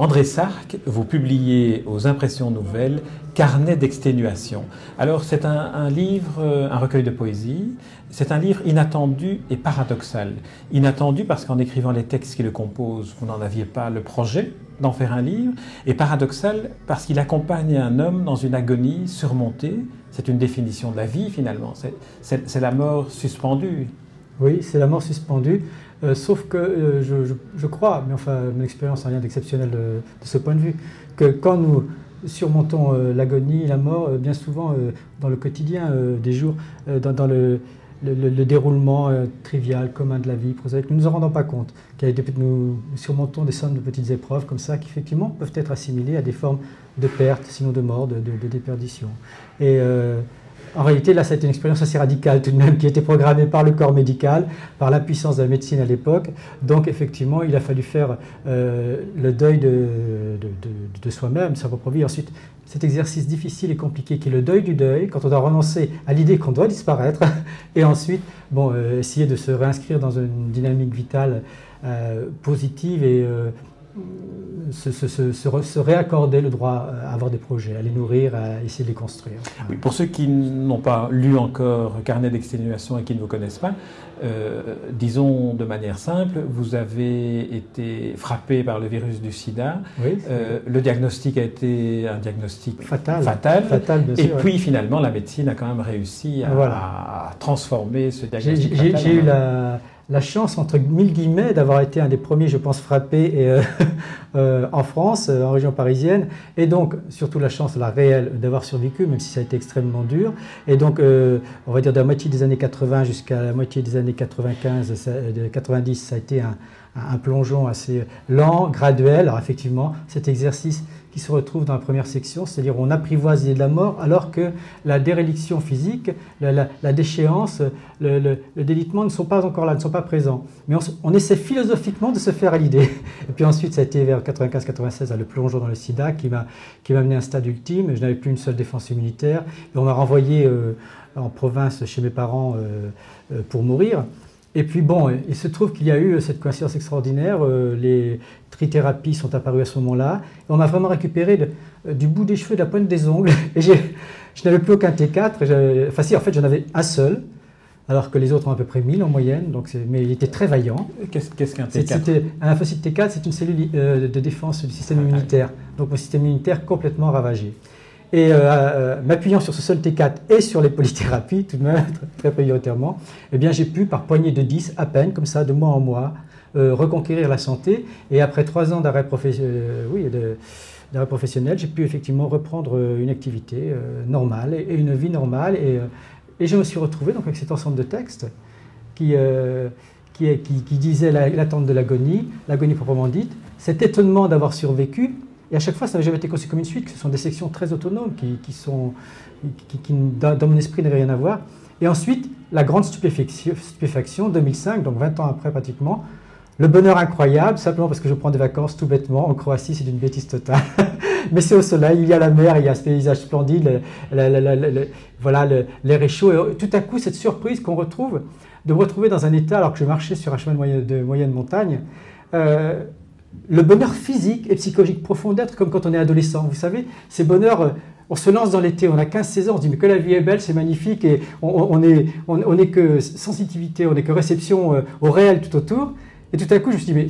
André Sark, vous publiez aux Impressions Nouvelles Carnet d'exténuation. Alors c'est un, livre, un recueil de poésie, c'est un livre inattendu et paradoxal. Inattendu parce qu'en écrivant les textes qui le composent, vous n'en aviez pas le projet d'en faire un livre, et paradoxal parce qu'il accompagne un homme dans une agonie surmontée. C'est une définition de la vie finalement, c'est la mort suspendue. Oui, c'est la mort suspendue. Euh, sauf que euh, je, crois, mais enfin mon expérience n'a rien d'exceptionnel de, ce point de vue, que quand nous surmontons euh, l'agonie, la mort, bien souvent dans le quotidien des jours, dans, le, déroulement trivial, commun de la vie nous ne nous en rendons pas compte. Nous surmontons des sommes de petites épreuves comme ça qui effectivement peuvent être assimilées à des formes de perte, sinon de mort, de, déperdition. Et en réalité, là, ça une expérience assez radicale tout de même, qui été programmée par le corps médical, par la puissance de la médecine à l'époque. Donc, effectivement, il a fallu faire euh, le deuil de, soi-même, sa propre vie. Ensuite, cet exercice difficile et compliqué qui est le deuil du deuil, quand on doit renoncer à l'idée qu'on doit disparaître, et ensuite, bon, euh, essayer de se réinscrire dans une dynamique vitale euh, positive et se, réaccorder le droit à avoir des projets, à les nourrir, à essayer de les construire. Oui, pour ceux qui n'ont pas lu encore Carnet d'exténuation et qui ne vous connaissent pas, euh, disons de manière simple, vous avez été frappé par le virus du sida. Euh, le diagnostic a été un diagnostic fatal. fatal, et puis finalement, la médecine a quand même réussi à, transformer ce diagnostic. J'ai eu la la chance, entre mille guillemets, d'avoir été un des premiers, je pense, frappés euh, euh, en France, euh, en région parisienne, et donc surtout la chance, la réelle, d'avoir survécu, même si ça a été extrêmement dur. Et donc, on va dire de la moitié des années 80 jusqu'à la moitié des années 95, 90, ça a été un, un plongeon assez lent, graduel. Alors effectivement, cet exercice qui se retrouve dans la première section, c'est-à-dire on apprivoise de la mort, alors que la déréliction physique, la, déchéance, le, délitement ne sont pas encore là, ne sont pas présents. Mais on, essaie philosophiquement de se faire à l'idée. Et puis ensuite, ça a été vers 95-96, le plongeon dans le sida, qui m'a amené à un stade ultime. Je n'avais plus une seule défense immunitaire. Et on m'a renvoyé euh, en province chez mes parents euh, euh, pour mourir. Et puis bon, il se trouve qu'il y a eu cette coïncidence extraordinaire, euh, les trithérapies sont apparues à ce moment-là, et on m'a vraiment récupéré euh, du bout des cheveux, de la pointe des ongles, et je n'avais plus aucun T4, enfin si, en fait j'en avais un seul, alors que les autres ont à peu près 1000 en moyenne, donc mais il était très vaillant. Qu'est-ce qu'un T4 Un lymphocyte T4, c'est une cellule euh, de défense du système immunitaire, donc mon système immunitaire complètement ravagé. Et euh, euh, m'appuyant sur ce seul T4 et sur les polythérapies, tout de même, très prioritairement, eh j'ai pu, par poignée de 10, à peine, comme ça, de mois en mois, euh, reconquérir la santé. Et après trois ans d'arrêt professionnel, j'ai pu effectivement reprendre une activité normale et, une vie normale. Et, je me suis retrouvé donc, avec cet ensemble de textes qui, qui, qui, qui disait l'attente de l'agonie, l'agonie proprement dite, cet étonnement d'avoir survécu, et à chaque fois, ça n'a jamais été conçu comme une suite, ce sont des sections très autonomes qui, sont, qui, dans mon esprit, n'avaient rien à voir. Et ensuite, la grande stupéfaction, 2005, donc 20 ans après pratiquement, le bonheur incroyable, simplement parce que je prends des vacances tout bêtement. En Croatie, c'est une bêtise totale. Mais c'est au soleil, il y a la mer, il y a ce paysage splendide, voilà, l'air est chaud. Et tout à coup, cette surprise qu'on retrouve, de me retrouver dans un état, alors que je marchais sur un chemin de moyenne, de moyenne montagne, euh, le bonheur physique et psychologique profond d'être comme quand on est adolescent. Vous savez, ces bonheurs, euh, on se lance dans l'été, on a 15-16 ans, on se dit mais que la vie est belle, c'est magnifique, et on n'est on, que sensibilité, on n'est que réception euh, au réel tout autour. Et tout à coup, je me suis dit, mais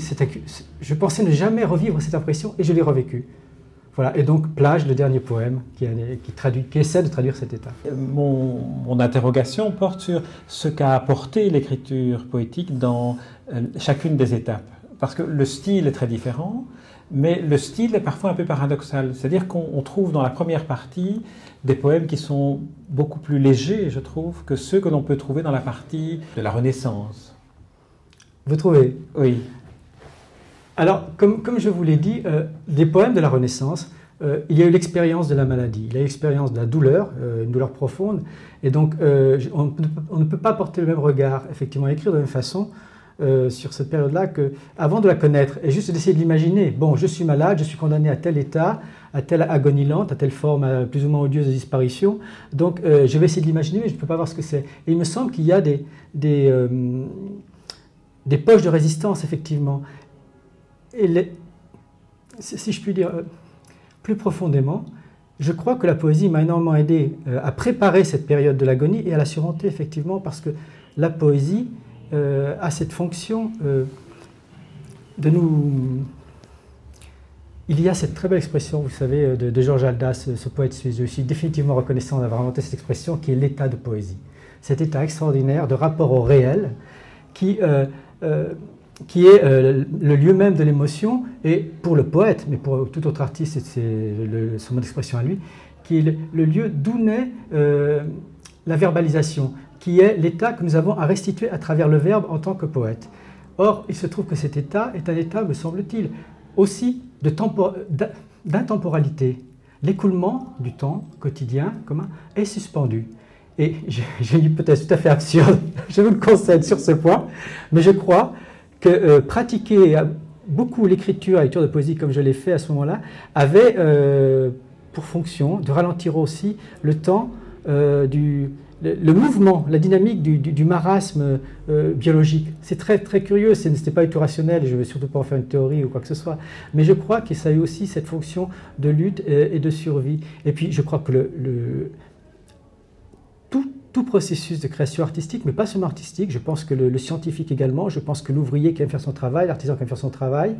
je pensais ne jamais revivre cette impression, et je l'ai revécu. Voilà, et donc Plage, le dernier poème qui, traduit, qui essaie de traduire cet état. Mon, mon interrogation porte sur ce qu'a apporté l'écriture poétique dans euh, chacune des étapes parce que le style est très différent, mais le style est parfois un peu paradoxal. C'est-à-dire qu'on trouve dans la première partie des poèmes qui sont beaucoup plus légers, je trouve, que ceux que l'on peut trouver dans la partie de la Renaissance. Vous trouvez? Oui. Alors, comme, comme je vous l'ai dit, euh, des poèmes de la Renaissance, euh, il y a eu l'expérience de la maladie, il y a eu l'expérience de la douleur, euh, une douleur profonde, et donc on, on, ne peut pas porter le même regard, effectivement, écrire de la même façon euh, sur cette période-là que, avant de la connaître, et juste d'essayer de l'imaginer. Bon, je suis malade, je suis condamné à tel état, à telle agonie lente, à telle forme plus ou moins odieuse de disparition. Donc, euh, je vais essayer de l'imaginer, mais je ne peux pas voir ce que c'est. Et il me semble qu'il y a des, des, euh, des, poches de résistance, effectivement. Et si je puis dire plus profondément, je crois que la poésie m'a énormément aidé à préparer cette période de l'agonie et à la surmonter, effectivement, parce que la poésie euh, a cette fonction euh, de nous... Il y a cette très belle expression, vous savez, de, Georges Aldas, ce poète suisse. Je suis définitivement reconnaissant d'avoir inventé cette expression qui est l'état de poésie. Cet état extraordinaire de rapport au réel qui, euh, qui est le lieu même de l'émotion et pour le poète, mais pour tout autre artiste, c'est son mot d'expression à lui, qui est le lieu d'où naît la verbalisation qui est l'état que nous avons à restituer à travers le verbe en tant que poète. Or, il se trouve que cet état est un état, me semble-t-il, aussi d'intemporalité. L'écoulement du temps quotidien commun est suspendu. Et j'ai dit peut-être tout à fait absurde, je vous le concède sur ce point, mais je crois que euh, pratiquer euh, beaucoup l'écriture, la lecture de poésie comme je l'ai fait à ce moment-là, avait euh, pour fonction de ralentir aussi le temps du, le, mouvement, la dynamique du, marasme euh, biologique. C'est très, très curieux, ce n'était pas du tout rationnel, je ne vais surtout pas en faire une théorie ou quoi que ce soit, mais je crois que ça a eu aussi cette fonction de lutte et, de survie. Et puis je crois que le, tout, processus de création artistique, mais pas seulement artistique, je pense que le, scientifique également, je pense que l'ouvrier qui aime faire son travail, l'artisan qui aime faire son travail,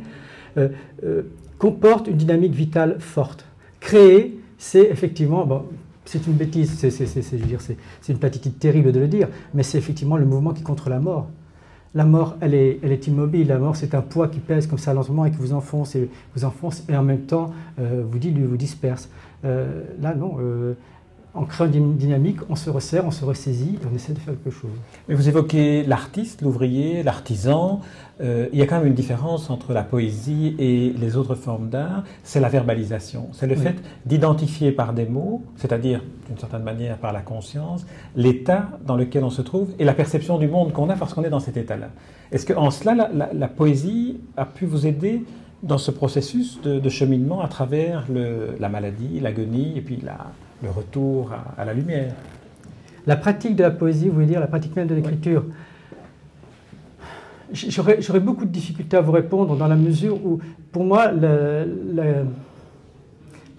euh, euh, comporte une dynamique vitale forte. Créer, c'est effectivement, bon, c'est une bêtise, c'est une platitude terrible de le dire, mais c'est effectivement le mouvement qui contre la mort. La mort, elle est, immobile. La mort, c'est un poids qui pèse comme ça lentement et qui vous enfonce et vous enfonce et en même temps euh, vous dilue, vous disperse. Euh, là, non. Euh, en créant une dynamique, on se resserre, on se ressaisit et on essaie de faire quelque chose. Mais vous évoquez l'artiste, l'ouvrier, l'artisan. Euh, il y a quand même une différence entre la poésie et les autres formes d'art, c'est la verbalisation. C'est le fait d'identifier par des mots, c'est-à-dire d'une certaine manière par la conscience, l'état dans lequel on se trouve et la perception du monde qu'on a parce qu'on est dans cet état-là. Est-ce qu'en cela, la, poésie a pu vous aider dans ce processus de, cheminement à travers la maladie, l'agonie et puis la, le retour à, la lumière. La pratique de la poésie, vous voulez dire la pratique même de l'écriture J'aurais beaucoup de difficultés à vous répondre dans la mesure où, pour moi, la,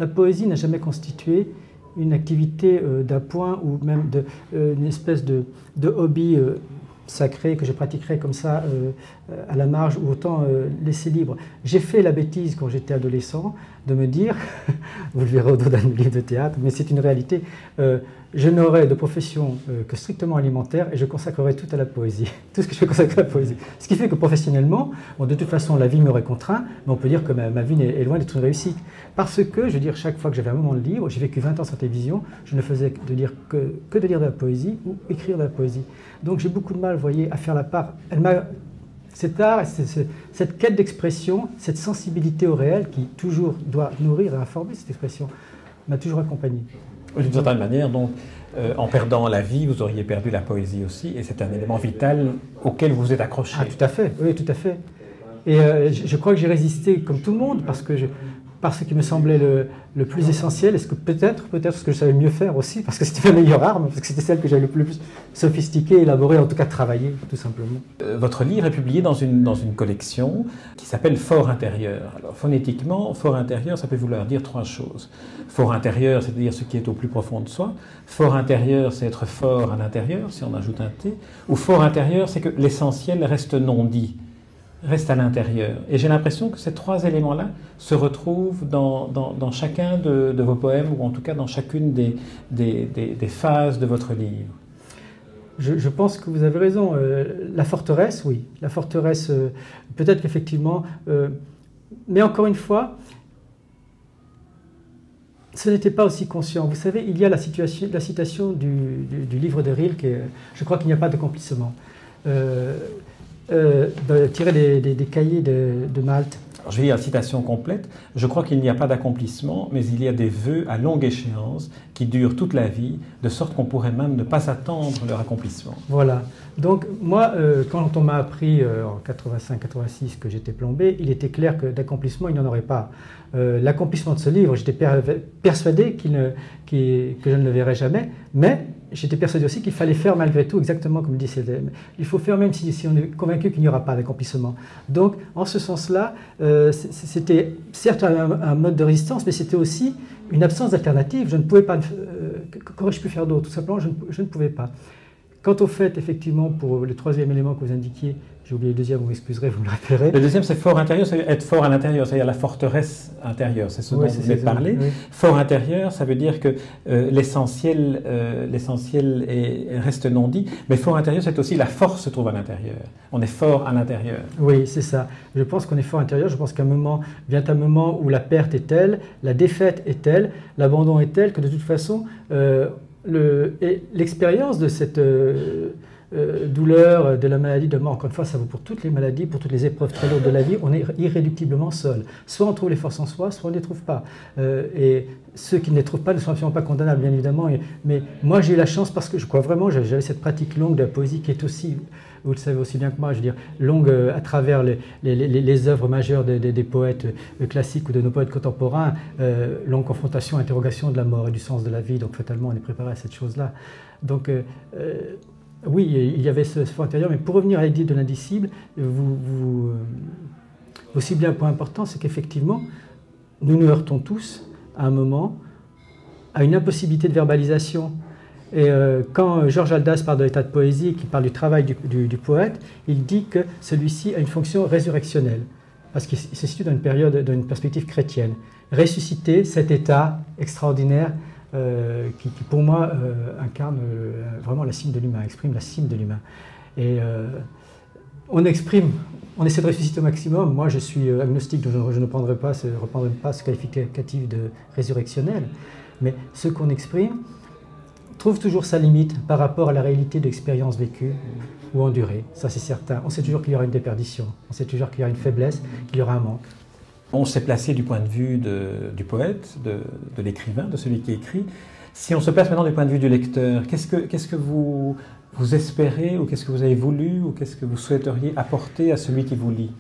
poésie n'a jamais constitué une activité euh, d'appoint ou même de, euh, une espèce de, hobby euh, sacré que je pratiquerais comme ça à la marge ou autant laisser libre. J'ai fait la bêtise quand j'étais adolescent de me dire, vous le verrez au dos d'un livre de théâtre, mais c'est une réalité, euh, je n'aurai de profession euh, que strictement alimentaire et je consacrerai tout à la poésie, tout ce que je vais consacrer à la poésie. Ce qui fait que professionnellement, bon, de toute façon, la vie m'aurait contraint, mais on peut dire que ma, vie est, loin d'être une réussite. Parce que, je veux dire, chaque fois que j'avais un moment de libre, j'ai vécu 20 ans sans télévision, je ne faisais de dire que, que de lire de la poésie ou écrire de la poésie. Donc j'ai beaucoup de mal, vous voyez, à faire la part. Elle m'a cet art, cette quête d'expression, cette sensibilité au réel qui toujours doit nourrir et informer cette expression, m'a toujours accompagné. D'une certaine manière, donc, euh, en perdant la vie, vous auriez perdu la poésie aussi, et c'est un élément vital auquel vous êtes accroché. Ah, tout à fait, oui, tout à fait. Et euh, je crois que j'ai résisté comme tout le monde, parce que je, par ce qui me semblait le, plus essentiel, est-ce que peut-être, peut-être ce que je savais mieux faire aussi, parce que c'était ma meilleure arme, parce que c'était celle que j'avais le plus sophistiquée, élaborée, en tout cas travaillée, tout simplement. Euh, votre livre est publié dans une, dans une collection qui s'appelle Fort intérieur. Alors phonétiquement, fort intérieur, ça peut vouloir dire trois choses. Fort intérieur, c'est-à-dire ce qui est au plus profond de soi. Fort intérieur, c'est être fort à l'intérieur, si on ajoute un T. Ou fort intérieur, c'est que l'essentiel reste non dit reste à l'intérieur. Et j'ai l'impression que ces trois éléments-là se retrouvent dans, dans, chacun de, vos poèmes, ou en tout cas dans chacune des, des, phases de votre livre. Je, pense que vous avez raison. Euh, la forteresse, oui. La forteresse, euh, peut-être qu'effectivement. Euh, mais encore une fois, ce n'était pas aussi conscient. Vous savez, il y a la, situation, la citation du, livre de Rilke, je crois qu'il n'y a pas de Euh, tiré des, des, cahiers de, Malte. je vais lire la citation complète. Je crois qu'il n'y a pas d'accomplissement, mais il y a des vœux à longue échéance qui durent toute la vie, de sorte qu'on pourrait même ne pas attendre leur accomplissement. Voilà. Donc moi, euh, quand on m'a appris euh, en 85-86 que j'étais plombé, il était clair que d'accomplissement, il n'y en aurait pas. L'accomplissement de ce livre, j'étais persuadé que je ne le verrais jamais, mais j'étais persuadé aussi qu'il fallait faire malgré tout exactement comme dit CDM. Il faut faire même si, on est convaincu qu'il n'y aura pas d'accomplissement. Donc, en ce sens-là, euh, c'était certes un, mode de résistance, mais c'était aussi une absence d'alternative. Je ne pouvais pas. Euh, qu'aurais-je pu faire d'autre? Tout simplement, je ne, pouvais pas. Quant au fait, effectivement, pour le troisième élément que vous indiquiez, j'ai oublié le deuxième, vous m'excuserez, vous me le rappellerez. Le deuxième, c'est fort intérieur, c'est être fort à l'intérieur, c'est-à-dire la forteresse intérieure, c'est ce dont vous avez parlé. Fort intérieur, ça veut dire que euh, l'essentiel, euh, l'essentiel reste non dit, mais fort intérieur, c'est aussi la force se trouve à l'intérieur. On est fort à l'intérieur. Oui, c'est ça. Je pense qu'on est fort intérieur. Je pense qu'un moment vient un moment où la perte est telle, la défaite est telle, l'abandon est tel que de toute façon, euh, l'expérience de cette euh, douleur, de la maladie, de mort, encore une fois, ça vaut pour toutes les maladies, pour toutes les épreuves très lourdes de la vie, on est irréductiblement seul. Soit on trouve les forces en soi, soit on ne les trouve pas. Euh, et ceux qui ne les trouvent pas ne sont absolument pas condamnables, bien évidemment. mais moi, j'ai eu la chance parce que je crois vraiment, j'avais cette pratique longue de la poésie qui est aussi, vous le savez aussi bien que moi, je veux dire, longue euh, à travers les, œuvres majeures des, poètes classiques ou de nos poètes contemporains, longue confrontation, interrogation de la mort et du sens de la vie. Donc, fatalement, on est préparé à cette chose-là. Donc, oui, il y avait ce, fond intérieur, mais pour revenir à l'idée de l'indicible, vous, vous, euh, vous ciblez un point important, c'est qu'effectivement, nous nous heurtons tous, à un moment, à une impossibilité de verbalisation. Et euh, quand Georges Aldas parle de l'état de poésie, qui parle du travail du, poète, il dit que celui-ci a une fonction résurrectionnelle, parce qu'il se situe dans une période, dans une perspective chrétienne. Ressusciter cet état extraordinaire euh, qui, pour moi euh, incarne vraiment la cime de l'humain, exprime la cime de l'humain. Et on exprime, on essaie de ressusciter au maximum. Moi, je suis agnostique, donc je, ne prendrai pas, reprendrai pas ce qualificatif de résurrectionnel. Mais ce qu'on exprime trouve toujours sa limite par rapport à la réalité de l'expérience vécue ou endurée. Ça, c'est certain. On sait toujours qu'il y aura une déperdition. On sait toujours qu'il y aura une faiblesse, qu'il y aura un manque. On s'est placé du point de vue du poète, de, l'écrivain, de celui qui écrit. Si on se place maintenant du point de vue du lecteur, qu'est-ce que, vous, vous espérez ou qu'est-ce que vous avez voulu ou qu'est-ce que vous souhaiteriez apporter à celui qui vous lit?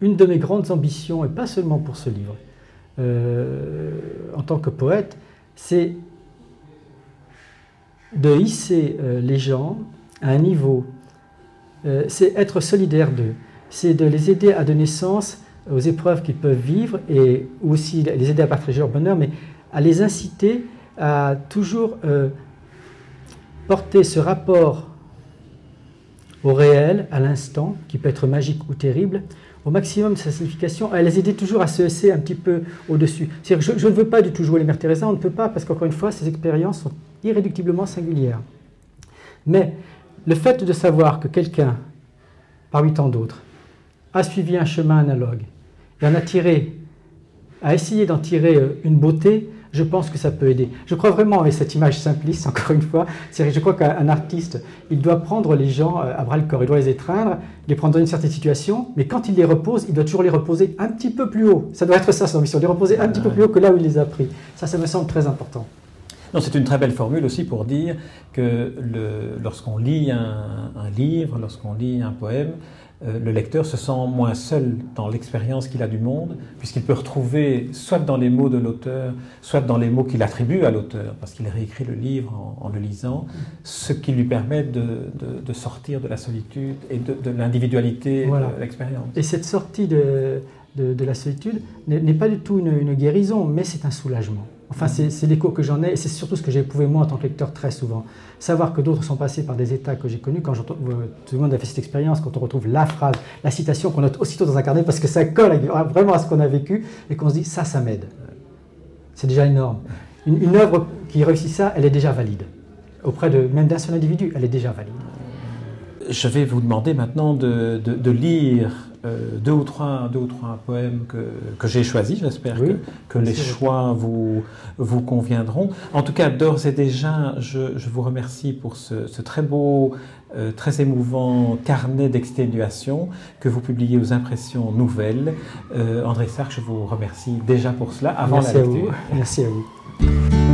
Une de mes grandes ambitions, et pas seulement pour ce livre, euh, en tant que poète, c'est de hisser euh, les gens à un niveau euh, c'est être solidaire d'eux, c'est de les aider à donner sens aux épreuves qu'ils peuvent vivre et aussi les aider à partager leur bonheur, mais à les inciter à toujours porter ce rapport au réel, à l'instant, qui peut être magique ou terrible, au maximum de sa signification, à les aider toujours à se hausser un petit peu au-dessus. Je, je, ne veux pas du tout jouer les Mères Teresa, on ne peut pas, parce qu'encore une fois, ces expériences sont irréductiblement singulières. Mais le fait de savoir que quelqu'un, parmi tant d'autres, a suivi un chemin analogue et en a tiré, a essayé d'en tirer euh, une beauté, je pense que ça peut aider. Je crois vraiment avec cette image simpliste, encore une fois, c'est je crois qu'un artiste, il doit prendre les gens euh, à bras le corps, il doit les étreindre, les prendre dans une certaine situation, mais quand il les repose, il doit toujours les reposer un petit peu plus haut. Ça doit être ça son ambition, les reposer un petit peu plus haut que là où il les a pris. Ça, ça me semble très important. Non, c'est une très belle formule aussi pour dire que lorsqu'on lit un, livre, lorsqu'on lit un poème, euh, le lecteur se sent moins seul dans l'expérience qu'il a du monde, puisqu'il peut retrouver, soit dans les mots de l'auteur, soit dans les mots qu'il attribue à l'auteur, parce qu'il réécrit le livre en, le lisant, ce qui lui permet de, sortir de la solitude et de, l'individualité de l'expérience. Et cette sortie de, la solitude n'est pas du tout une guérison, mais c'est un soulagement. Enfin, c'est l'écho que j'en ai, et c'est surtout ce que j'ai éprouvé moi en tant que lecteur très souvent. Savoir que d'autres sont passés par des états que j'ai connus, quand tout le monde a fait cette expérience, quand on retrouve la phrase, la citation qu'on note aussitôt dans un carnet parce que ça colle vraiment à ce qu'on a vécu, et qu'on se dit ça, ça m'aide. C'est déjà énorme. Une, œuvre qui réussit ça, elle est déjà valide. Auprès de même d'un seul individu, elle est déjà valide. Je vais vous demander maintenant de, lire euh, deux, ou trois, deux ou trois poèmes que, que j'ai choisis. J'espère que, que les choix vous, vous conviendront. En tout cas, d'ores et déjà, je, je, vous remercie pour ce, ce très beau, euh, très émouvant carnet d'exténuation que vous publiez aux impressions nouvelles. Euh, André Sark, je vous remercie déjà pour cela avant Merci la lecture. À vous. Merci à vous.